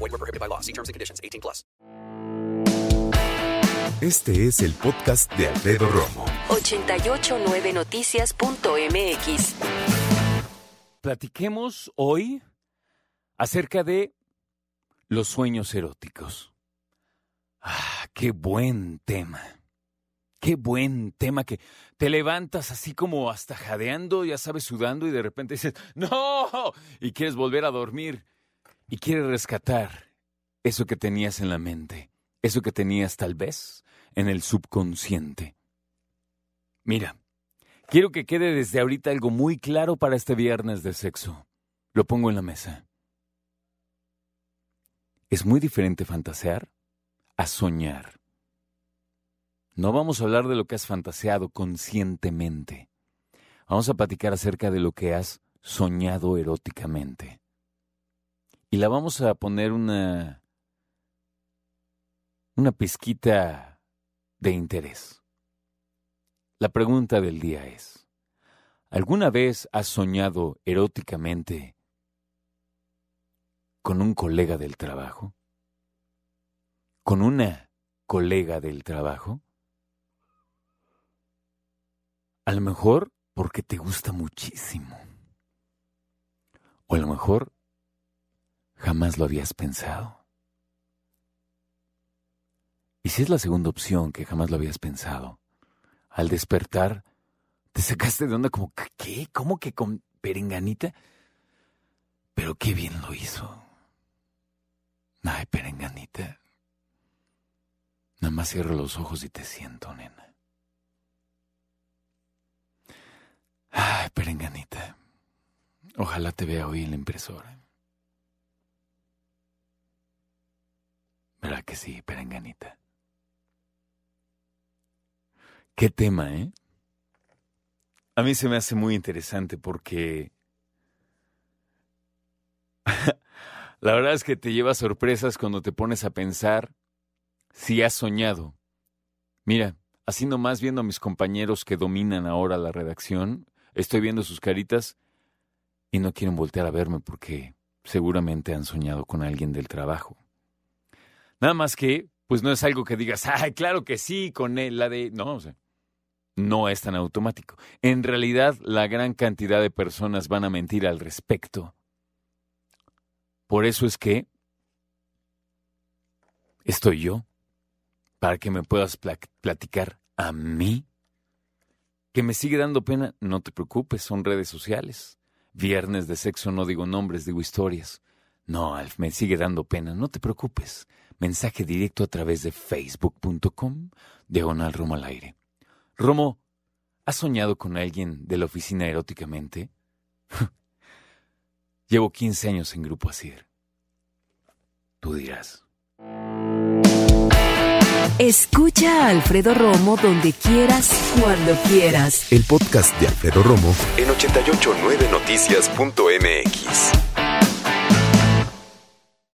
Void were prohibited by law. See terms and conditions. 18 plus. Este es el podcast de Alfredo Romo. 889noticias.mx. Platiquemos hoy acerca de los sueños eróticos. Ah, qué buen tema. Qué buen tema que te levantas así como hasta jadeando, ya sabes, sudando y de repente dices, no, y quieres volver a dormir y quieres rescatar eso que tenías en la mente, eso que tenías tal vez en el subconsciente. Mira, quiero que quede desde ahorita algo muy claro para este viernes de sexo. Lo pongo en la mesa. Es muy diferente fantasear a soñar. No vamos a hablar de lo que has fantaseado conscientemente. Vamos a platicar acerca de lo que has soñado eróticamente. Y la vamos a poner una una pizquita de interés. La pregunta del día es, ¿alguna vez has soñado eróticamente con un colega del trabajo? ¿Con una colega del trabajo? A lo mejor porque te gusta muchísimo. O a lo mejor jamás lo habías pensado. Y si es la segunda opción que jamás lo habías pensado, al despertar te sacaste de onda como, ¿qué? ¿Cómo que con perenganita? Pero qué bien lo hizo. Ay, perenganita. Nada más cierro los ojos y te siento, nena. Ay, perenganita. Ojalá te vea hoy en la impresora. ¿Verdad que sí, perenganita? Qué tema, ¿eh? A mí se me hace muy interesante porque la verdad es que te lleva sorpresas cuando te pones a pensar si has soñado. Mira, así nomás viendo a mis compañeros que dominan ahora la redacción, estoy viendo sus caritas y no quieren voltear a verme porque seguramente han soñado con alguien del trabajo. Nada más que, pues no es algo que digas, ay, claro que sí, con él, la de... No, o no es tan automático. En realidad, la gran cantidad de personas van a mentir al respecto. Por eso es que estoy yo, para que me puedas platicar a mí. Que me sigue dando pena, no te preocupes, son redes sociales. Viernes de sexo no digo nombres, digo historias. No, Alf, me sigue dando pena, no te preocupes. Mensaje directo a través de facebook.com, diagonal Romo al aire. Romo, ¿has soñado con alguien de la oficina eróticamente? Llevo 15 años en Grupo Asir. Tú dirás. Escucha a Alfredo Romo donde quieras, cuando quieras. El podcast de Alfredo Romo en 889noticias.mx.